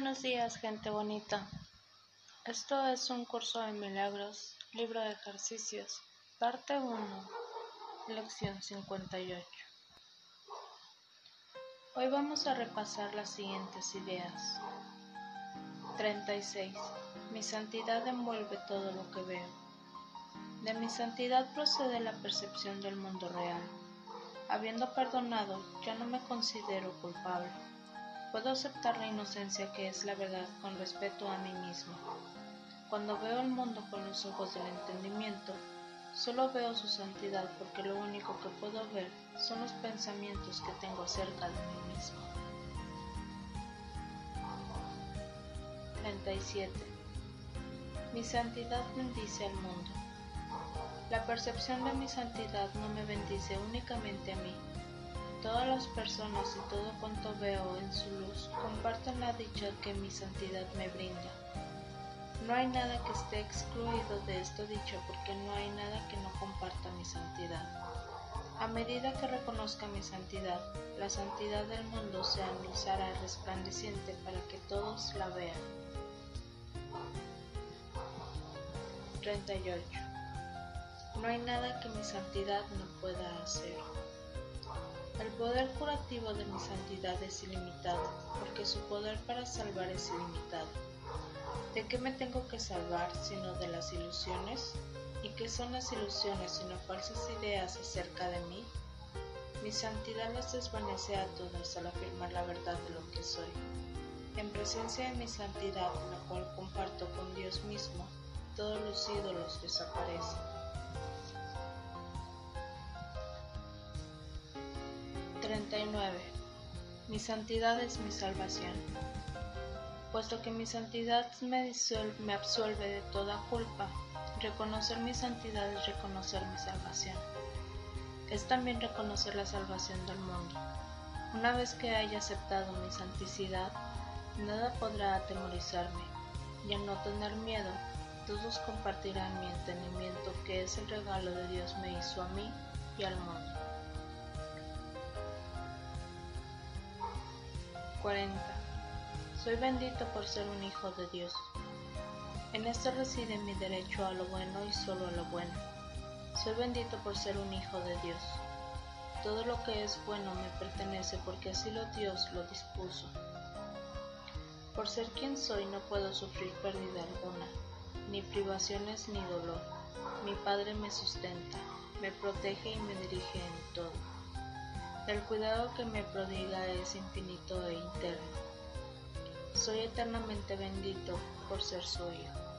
Buenos días, gente bonita. Esto es un curso de milagros, libro de ejercicios, parte 1, lección 58. Hoy vamos a repasar las siguientes ideas. 36. Mi santidad envuelve todo lo que veo. De mi santidad procede la percepción del mundo real. Habiendo perdonado, ya no me considero culpable. Puedo aceptar la inocencia que es la verdad con respeto a mí mismo. Cuando veo el mundo con los ojos del entendimiento, solo veo su santidad porque lo único que puedo ver son los pensamientos que tengo acerca de mí mismo. 37. Mi santidad bendice al mundo. La percepción de mi santidad no me bendice únicamente a mí, Todas las personas y todo cuanto veo en su luz comparten la dicha que mi santidad me brinda. No hay nada que esté excluido de esta dicha porque no hay nada que no comparta mi santidad. A medida que reconozca mi santidad, la santidad del mundo se anunciará resplandeciente para que todos la vean. 38. No hay nada que mi santidad no pueda hacer. Poder curativo de mi santidad es ilimitado, porque su poder para salvar es ilimitado. ¿De qué me tengo que salvar sino de las ilusiones? ¿Y qué son las ilusiones sino falsas ideas acerca de mí? Mi santidad las desvanece a todas al afirmar la verdad de lo que soy. En presencia de mi santidad, la cual comparto con Dios mismo, todos los ídolos desaparecen. 39. Mi santidad es mi salvación. Puesto que mi santidad me, me absuelve de toda culpa, reconocer mi santidad es reconocer mi salvación. Es también reconocer la salvación del mundo. Una vez que haya aceptado mi santicidad, nada podrá atemorizarme, y al no tener miedo, todos compartirán mi entendimiento que es el regalo de Dios me hizo a mí y al mundo. 40. Soy bendito por ser un hijo de Dios. En esto reside mi derecho a lo bueno y solo a lo bueno. Soy bendito por ser un hijo de Dios. Todo lo que es bueno me pertenece porque así lo Dios lo dispuso. Por ser quien soy no puedo sufrir pérdida alguna, ni privaciones ni dolor. Mi Padre me sustenta, me protege y me dirige en todo. El cuidado que me prodiga es infinito e interno. Soy eternamente bendito por ser su hijo.